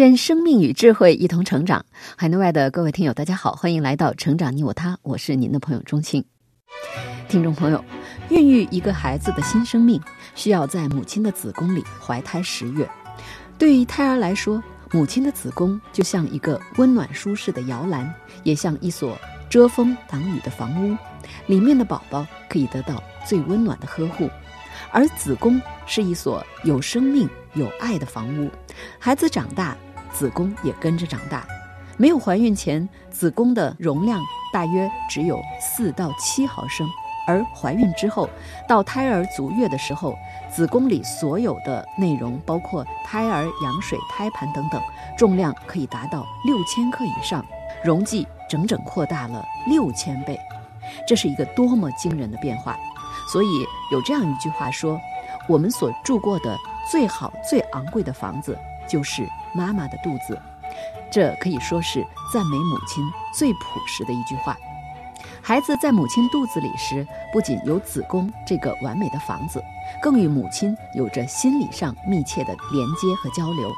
愿生命与智慧一同成长。海内外的各位听友，大家好，欢迎来到《成长你我他》，我是您的朋友钟青。听众朋友，孕育一个孩子的新生命，需要在母亲的子宫里怀胎十月。对于胎儿来说，母亲的子宫就像一个温暖舒适的摇篮，也像一所遮风挡雨的房屋，里面的宝宝可以得到最温暖的呵护。而子宫是一所有生命、有爱的房屋，孩子长大，子宫也跟着长大。没有怀孕前，子宫的容量大约只有四到七毫升，而怀孕之后，到胎儿足月的时候，子宫里所有的内容，包括胎儿羊水、胎盘等等，重量可以达到六千克以上，容积整整扩大了六千倍。这是一个多么惊人的变化！所以有这样一句话说：“我们所住过的最好、最昂贵的房子，就是妈妈的肚子。”这可以说是赞美母亲最朴实的一句话。孩子在母亲肚子里时，不仅有子宫这个完美的房子，更与母亲有着心理上密切的连接和交流。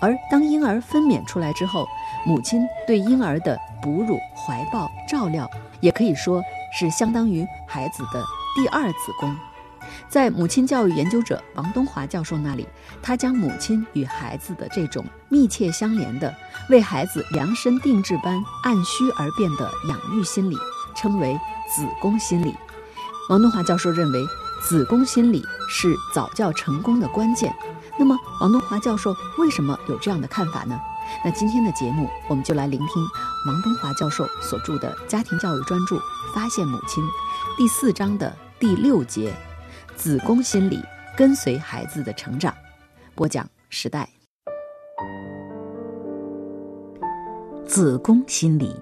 而当婴儿分娩出来之后，母亲对婴儿的哺乳、怀抱、照料，也可以说是相当于孩子的。第二子宫，在母亲教育研究者王东华教授那里，他将母亲与孩子的这种密切相连的、为孩子量身定制般按需而变的养育心理，称为子宫心理。王东华教授认为，子宫心理是早教成功的关键。那么，王东华教授为什么有这样的看法呢？那今天的节目，我们就来聆听王东华教授所著的家庭教育专著《发现母亲》第四章的。第六节，子宫心理跟随孩子的成长。播讲时代。子宫心理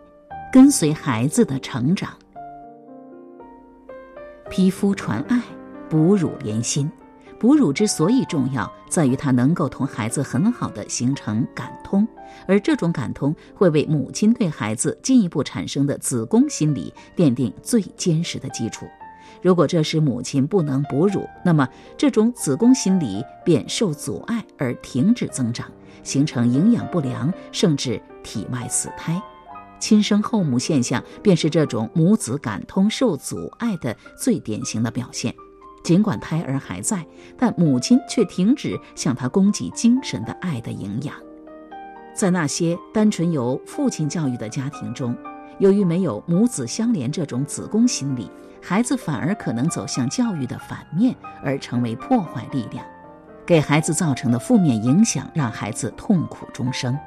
跟随孩子的成长。皮肤传爱，哺乳连心。哺乳之所以重要，在于它能够同孩子很好的形成感通，而这种感通会为母亲对孩子进一步产生的子宫心理奠定最坚实的基础。如果这时母亲不能哺乳，那么这种子宫心理便受阻碍而停止增长，形成营养不良，甚至体外死胎。亲生后母现象便是这种母子感通受阻碍的最典型的表现。尽管胎儿还在，但母亲却停止向他供给精神的爱的营养。在那些单纯由父亲教育的家庭中，由于没有母子相连这种子宫心理。孩子反而可能走向教育的反面，而成为破坏力量，给孩子造成的负面影响让孩子痛苦终生。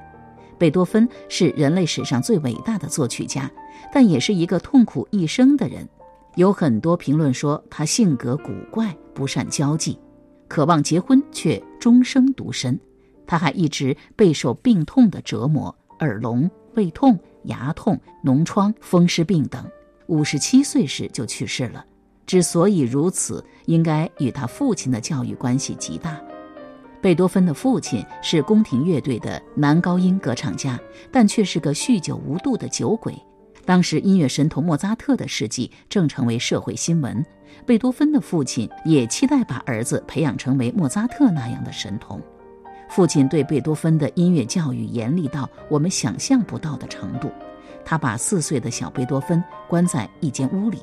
贝多芬是人类史上最伟大的作曲家，但也是一个痛苦一生的人。有很多评论说他性格古怪，不善交际，渴望结婚却终生独身。他还一直备受病痛的折磨，耳聋、胃痛、牙痛、脓疮、风湿病等。五十七岁时就去世了。之所以如此，应该与他父亲的教育关系极大。贝多芬的父亲是宫廷乐队的男高音歌唱家，但却是个酗酒无度的酒鬼。当时音乐神童莫扎特的事迹正成为社会新闻，贝多芬的父亲也期待把儿子培养成为莫扎特那样的神童。父亲对贝多芬的音乐教育严厉到我们想象不到的程度。他把四岁的小贝多芬关在一间屋里，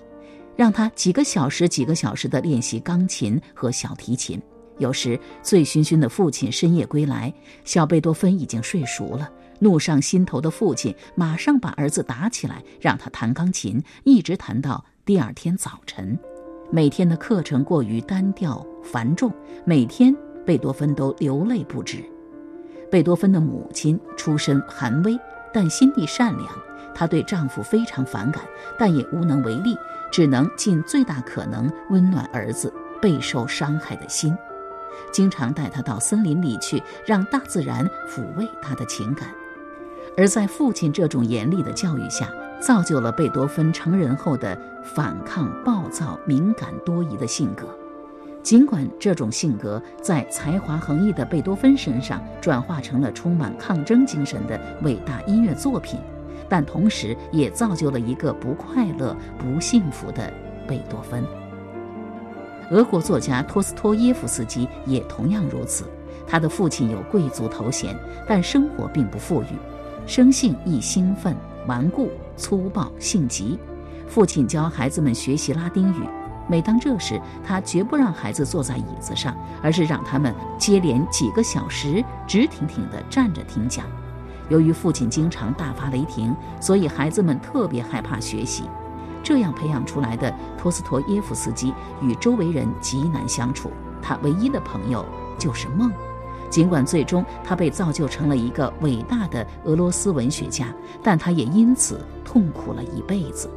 让他几个小时、几个小时地练习钢琴和小提琴。有时醉醺醺的父亲深夜归来，小贝多芬已经睡熟了。怒上心头的父亲马上把儿子打起来，让他弹钢琴，一直弹到第二天早晨。每天的课程过于单调繁重，每天贝多芬都流泪不止。贝多芬的母亲出身寒微，但心地善良。她对丈夫非常反感，但也无能为力，只能尽最大可能温暖儿子备受伤害的心。经常带他到森林里去，让大自然抚慰他的情感。而在父亲这种严厉的教育下，造就了贝多芬成人后的反抗、暴躁、敏感、多疑的性格。尽管这种性格在才华横溢的贝多芬身上转化成了充满抗争精神的伟大音乐作品，但同时也造就了一个不快乐、不幸福的贝多芬。俄国作家托斯托耶夫斯基也同样如此。他的父亲有贵族头衔，但生活并不富裕，生性易兴奋、顽固、粗暴、性急。父亲教孩子们学习拉丁语。每当这时，他绝不让孩子坐在椅子上，而是让他们接连几个小时直挺挺地站着听讲。由于父亲经常大发雷霆，所以孩子们特别害怕学习。这样培养出来的托斯托耶夫斯基与周围人极难相处，他唯一的朋友就是梦。尽管最终他被造就成了一个伟大的俄罗斯文学家，但他也因此痛苦了一辈子。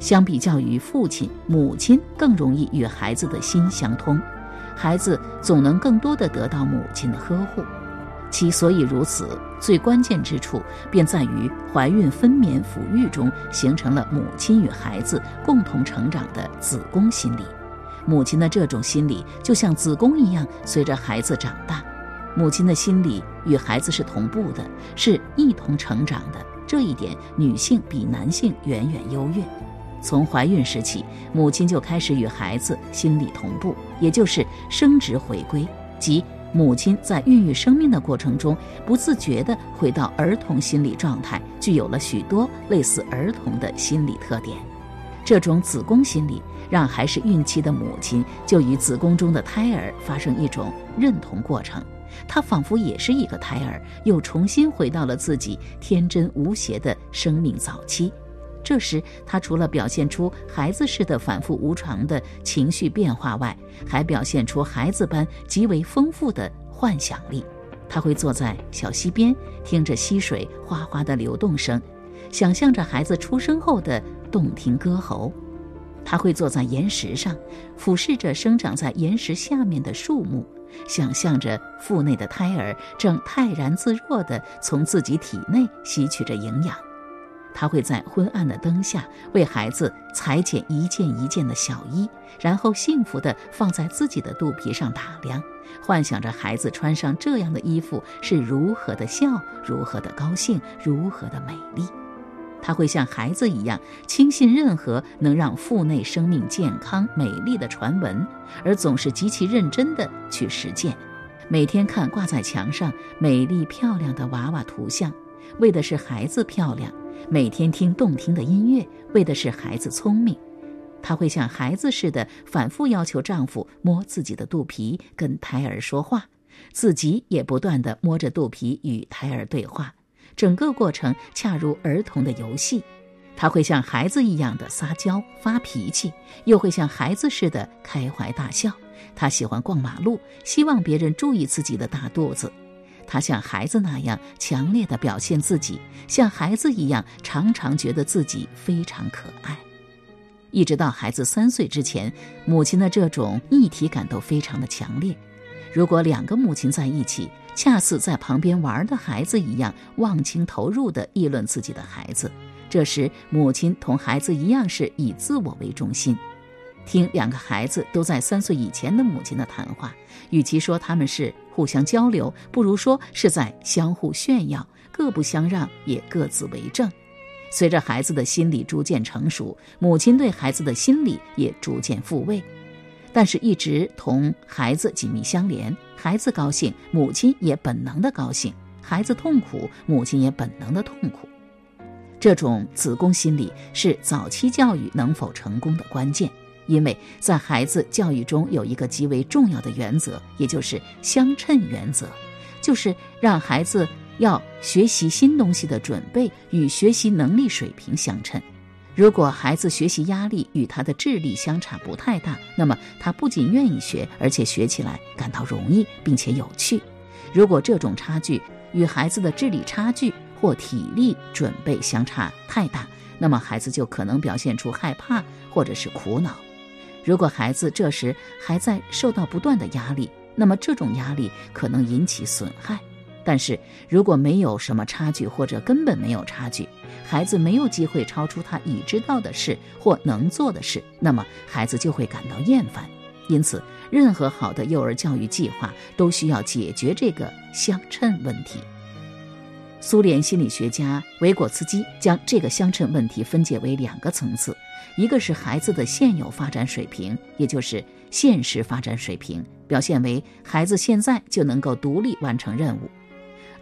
相比较于父亲，母亲更容易与孩子的心相通，孩子总能更多的得到母亲的呵护。其所以如此，最关键之处便在于怀孕、分娩、抚育中形成了母亲与孩子共同成长的子宫心理。母亲的这种心理就像子宫一样，随着孩子长大，母亲的心理与孩子是同步的，是一同成长的。这一点，女性比男性远远优越。从怀孕时起，母亲就开始与孩子心理同步，也就是生殖回归，即母亲在孕育生命的过程中，不自觉地回到儿童心理状态，具有了许多类似儿童的心理特点。这种子宫心理让还是孕期的母亲就与子宫中的胎儿发生一种认同过程，她仿佛也是一个胎儿，又重新回到了自己天真无邪的生命早期。这时，他除了表现出孩子似的反复无常的情绪变化外，还表现出孩子般极为丰富的幻想力。他会坐在小溪边，听着溪水哗哗的流动声，想象着孩子出生后的动听歌喉；他会坐在岩石上，俯视着生长在岩石下面的树木，想象着腹内的胎儿正泰然自若地从自己体内吸取着营养。他会在昏暗的灯下为孩子裁剪一件一件的小衣，然后幸福地放在自己的肚皮上打量，幻想着孩子穿上这样的衣服是如何的笑，如何的高兴，如何的美丽。他会像孩子一样轻信任何能让腹内生命健康美丽的传闻，而总是极其认真地去实践。每天看挂在墙上美丽漂亮的娃娃图像，为的是孩子漂亮。每天听动听的音乐，为的是孩子聪明。她会像孩子似的反复要求丈夫摸自己的肚皮，跟胎儿说话，自己也不断地摸着肚皮与胎儿对话。整个过程恰如儿童的游戏。她会像孩子一样的撒娇发脾气，又会像孩子似的开怀大笑。她喜欢逛马路，希望别人注意自己的大肚子。他像孩子那样强烈的表现自己，像孩子一样常常觉得自己非常可爱。一直到孩子三岁之前，母亲的这种一体感都非常的强烈。如果两个母亲在一起，恰似在旁边玩的孩子一样，忘情投入地议论自己的孩子。这时，母亲同孩子一样是以自我为中心。听两个孩子都在三岁以前的母亲的谈话，与其说他们是互相交流，不如说是在相互炫耀，各不相让，也各自为政。随着孩子的心理逐渐成熟，母亲对孩子的心理也逐渐复位，但是，一直同孩子紧密相连。孩子高兴，母亲也本能的高兴；孩子痛苦，母亲也本能的痛苦。这种子宫心理是早期教育能否成功的关键。因为在孩子教育中有一个极为重要的原则，也就是相称原则，就是让孩子要学习新东西的准备与学习能力水平相称。如果孩子学习压力与他的智力相差不太大，那么他不仅愿意学，而且学起来感到容易并且有趣。如果这种差距与孩子的智力差距或体力准备相差太大，那么孩子就可能表现出害怕或者是苦恼。如果孩子这时还在受到不断的压力，那么这种压力可能引起损害。但是如果没有什么差距，或者根本没有差距，孩子没有机会超出他已知道的事或能做的事，那么孩子就会感到厌烦。因此，任何好的幼儿教育计划都需要解决这个相称问题。苏联心理学家维果茨基将这个相称问题分解为两个层次：一个是孩子的现有发展水平，也就是现实发展水平，表现为孩子现在就能够独立完成任务。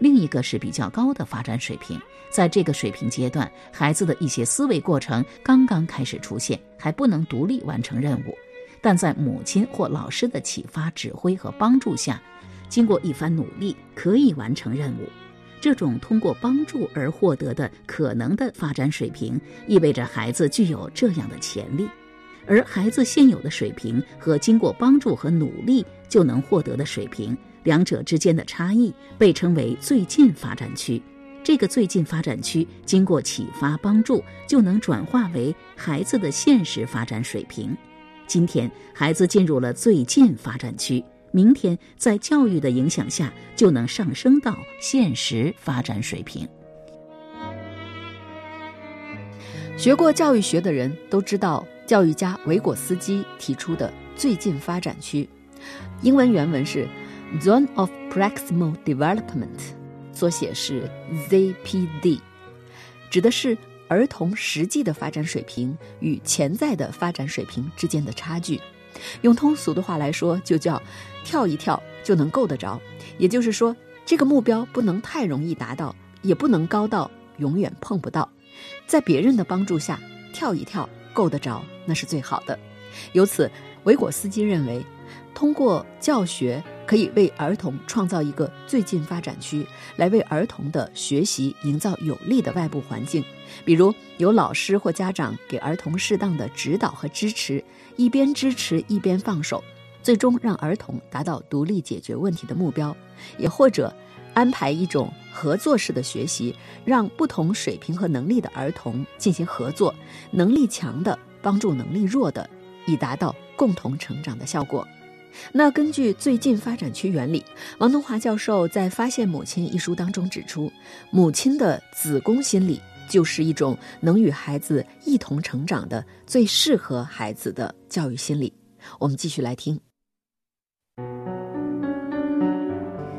另一个是比较高的发展水平，在这个水平阶段，孩子的一些思维过程刚刚开始出现，还不能独立完成任务，但在母亲或老师的启发、指挥和帮助下，经过一番努力，可以完成任务。这种通过帮助而获得的可能的发展水平，意味着孩子具有这样的潜力。而孩子现有的水平和经过帮助和努力就能获得的水平。两者之间的差异被称为最近发展区。这个最近发展区经过启发帮助，就能转化为孩子的现实发展水平。今天，孩子进入了最近发展区，明天在教育的影响下，就能上升到现实发展水平。学过教育学的人都知道，教育家维果斯基提出的最近发展区，英文原文是。Zone of Proximal Development，缩写是 ZPD，指的是儿童实际的发展水平与潜在的发展水平之间的差距。用通俗的话来说，就叫跳一跳就能够得着。也就是说，这个目标不能太容易达到，也不能高到永远碰不到。在别人的帮助下跳一跳够得着，那是最好的。由此，维果斯基认为，通过教学。可以为儿童创造一个最近发展区，来为儿童的学习营造有利的外部环境，比如有老师或家长给儿童适当的指导和支持，一边支持一边放手，最终让儿童达到独立解决问题的目标；也或者安排一种合作式的学习，让不同水平和能力的儿童进行合作，能力强的帮助能力弱的，以达到共同成长的效果。那根据最近发展区原理，王东华教授在《发现母亲》一书当中指出，母亲的子宫心理就是一种能与孩子一同成长的最适合孩子的教育心理。我们继续来听。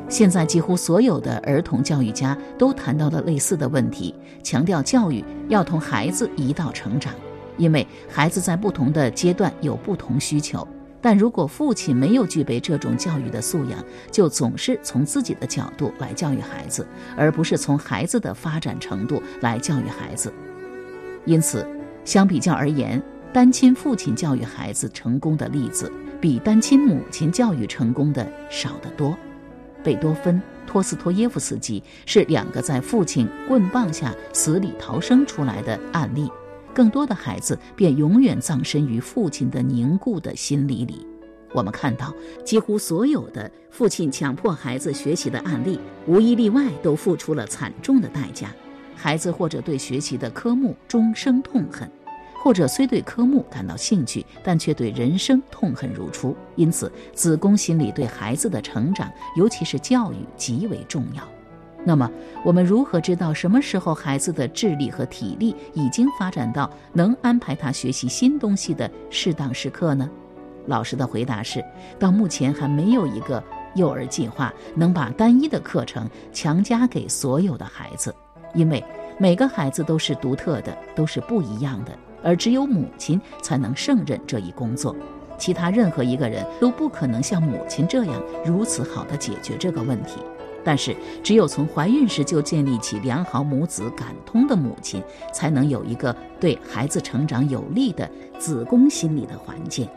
现在几乎所有的儿童教育家都谈到了类似的问题，强调教育要同孩子一道成长，因为孩子在不同的阶段有不同需求。但如果父亲没有具备这种教育的素养，就总是从自己的角度来教育孩子，而不是从孩子的发展程度来教育孩子。因此，相比较而言，单亲父亲教育孩子成功的例子，比单亲母亲教育成功的少得多。贝多芬、托斯托耶夫斯基是两个在父亲棍棒下死里逃生出来的案例。更多的孩子便永远葬身于父亲的凝固的心理里。我们看到，几乎所有的父亲强迫孩子学习的案例，无一例外都付出了惨重的代价。孩子或者对学习的科目终生痛恨，或者虽对科目感到兴趣，但却对人生痛恨如初。因此，子宫心理对孩子的成长，尤其是教育极为重要。那么，我们如何知道什么时候孩子的智力和体力已经发展到能安排他学习新东西的适当时刻呢？老师的回答是：到目前还没有一个幼儿计划能把单一的课程强加给所有的孩子，因为每个孩子都是独特的，都是不一样的，而只有母亲才能胜任这一工作，其他任何一个人都不可能像母亲这样如此好的解决这个问题。但是，只有从怀孕时就建立起良好母子感通的母亲，才能有一个对孩子成长有利的子宫心理的环境。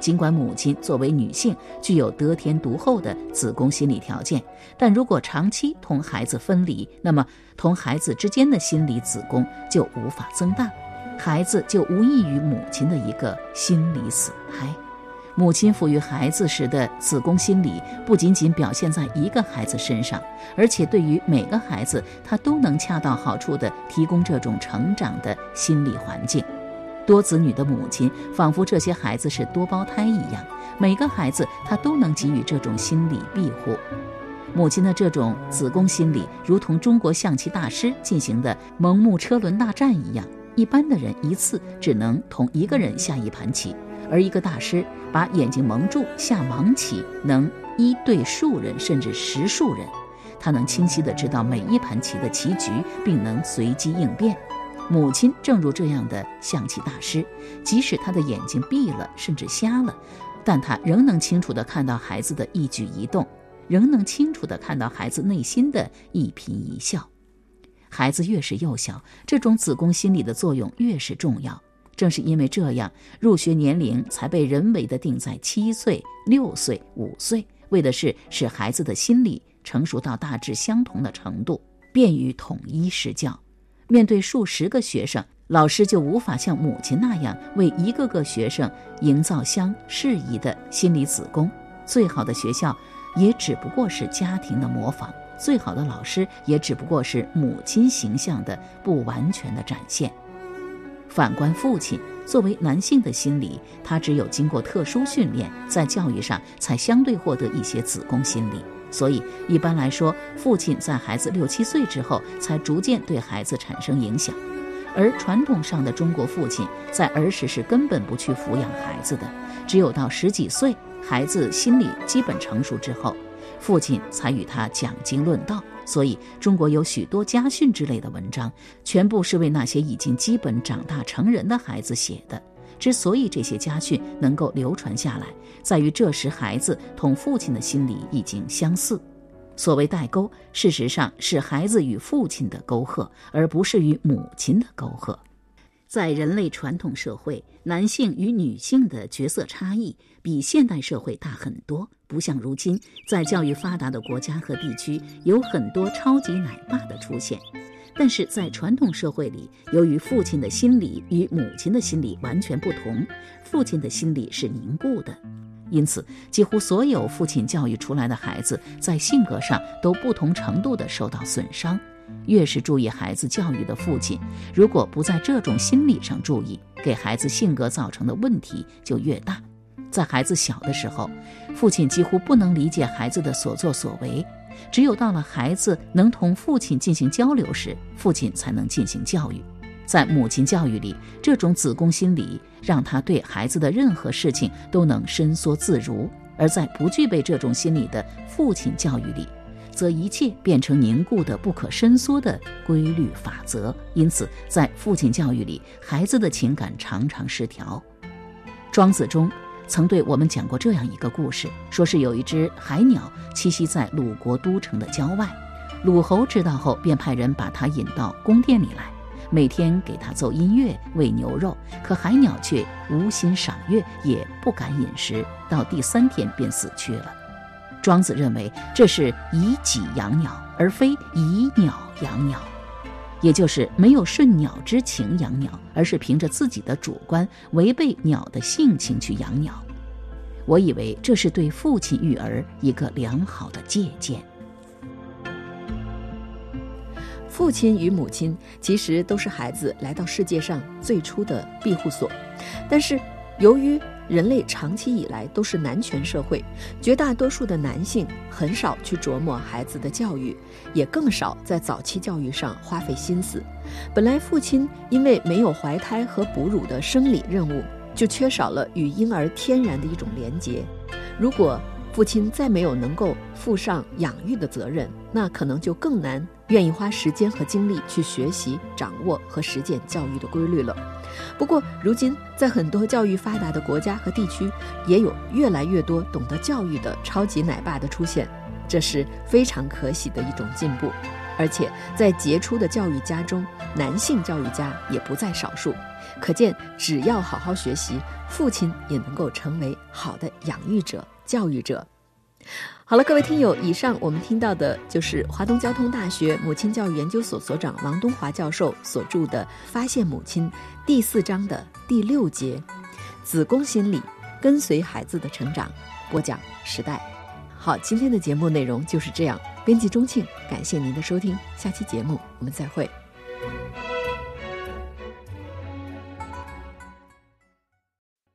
尽管母亲作为女性具有得天独厚的子宫心理条件，但如果长期同孩子分离，那么同孩子之间的心理子宫就无法增大，孩子就无异于母亲的一个心理死胎。母亲抚育孩子时的子宫心理，不仅仅表现在一个孩子身上，而且对于每个孩子，她都能恰到好处地提供这种成长的心理环境。多子女的母亲仿佛这些孩子是多胞胎一样，每个孩子她都能给予这种心理庇护。母亲的这种子宫心理，如同中国象棋大师进行的蒙木车轮大战一样，一般的人一次只能同一个人下一盘棋，而一个大师把眼睛蒙住下盲棋，能一对数人甚至十数人，他能清晰地知道每一盘棋的棋局，并能随机应变。母亲正如这样的象棋大师，即使他的眼睛闭了，甚至瞎了，但他仍能清楚地看到孩子的一举一动。仍能清楚地看到孩子内心的一颦一笑。孩子越是幼小，这种子宫心理的作用越是重要。正是因为这样，入学年龄才被人为的定在七岁、六岁、五岁，为的是使孩子的心理成熟到大致相同的程度，便于统一施教。面对数十个学生，老师就无法像母亲那样为一个个学生营造相适宜的心理子宫。最好的学校。也只不过是家庭的模仿，最好的老师也只不过是母亲形象的不完全的展现。反观父亲，作为男性的心理，他只有经过特殊训练，在教育上才相对获得一些子宫心理。所以一般来说，父亲在孩子六七岁之后，才逐渐对孩子产生影响。而传统上的中国父亲在儿时是根本不去抚养孩子的，只有到十几岁。孩子心理基本成熟之后，父亲才与他讲经论道。所以，中国有许多家训之类的文章，全部是为那些已经基本长大成人的孩子写的。之所以这些家训能够流传下来，在于这时孩子同父亲的心理已经相似。所谓代沟，事实上是孩子与父亲的沟壑，而不是与母亲的沟壑。在人类传统社会，男性与女性的角色差异比现代社会大很多。不像如今，在教育发达的国家和地区，有很多超级奶爸的出现。但是在传统社会里，由于父亲的心理与母亲的心理完全不同，父亲的心理是凝固的，因此几乎所有父亲教育出来的孩子，在性格上都不同程度的受到损伤。越是注意孩子教育的父亲，如果不在这种心理上注意，给孩子性格造成的问题就越大。在孩子小的时候，父亲几乎不能理解孩子的所作所为，只有到了孩子能同父亲进行交流时，父亲才能进行教育。在母亲教育里，这种子宫心理让他对孩子的任何事情都能伸缩自如；而在不具备这种心理的父亲教育里，则一切变成凝固的、不可伸缩的规律法则。因此，在父亲教育里，孩子的情感常常失调。庄子中曾对我们讲过这样一个故事：说是有一只海鸟栖息在鲁国都城的郊外，鲁侯知道后，便派人把它引到宫殿里来，每天给它奏音乐、喂牛肉。可海鸟却无心赏乐，也不敢饮食，到第三天便死去了。庄子认为这是以己养鸟，而非以鸟养鸟，也就是没有顺鸟之情养鸟，而是凭着自己的主观，违背鸟的性情去养鸟。我以为这是对父亲育儿一个良好的借鉴。父亲与母亲其实都是孩子来到世界上最初的庇护所，但是由于人类长期以来都是男权社会，绝大多数的男性很少去琢磨孩子的教育，也更少在早期教育上花费心思。本来父亲因为没有怀胎和哺乳的生理任务，就缺少了与婴儿天然的一种连结。如果父亲再没有能够负上养育的责任，那可能就更难愿意花时间和精力去学习、掌握和实践教育的规律了。不过，如今在很多教育发达的国家和地区，也有越来越多懂得教育的超级奶爸的出现，这是非常可喜的一种进步。而且，在杰出的教育家中，男性教育家也不在少数。可见，只要好好学习，父亲也能够成为好的养育者、教育者。好了，各位听友，以上我们听到的就是华东交通大学母亲教育研究所所长王东华教授所著的《发现母亲》第四章的第六节“子宫心理，跟随孩子的成长”。播讲时代。好，今天的节目内容就是这样。编辑钟庆，感谢您的收听，下期节目我们再会。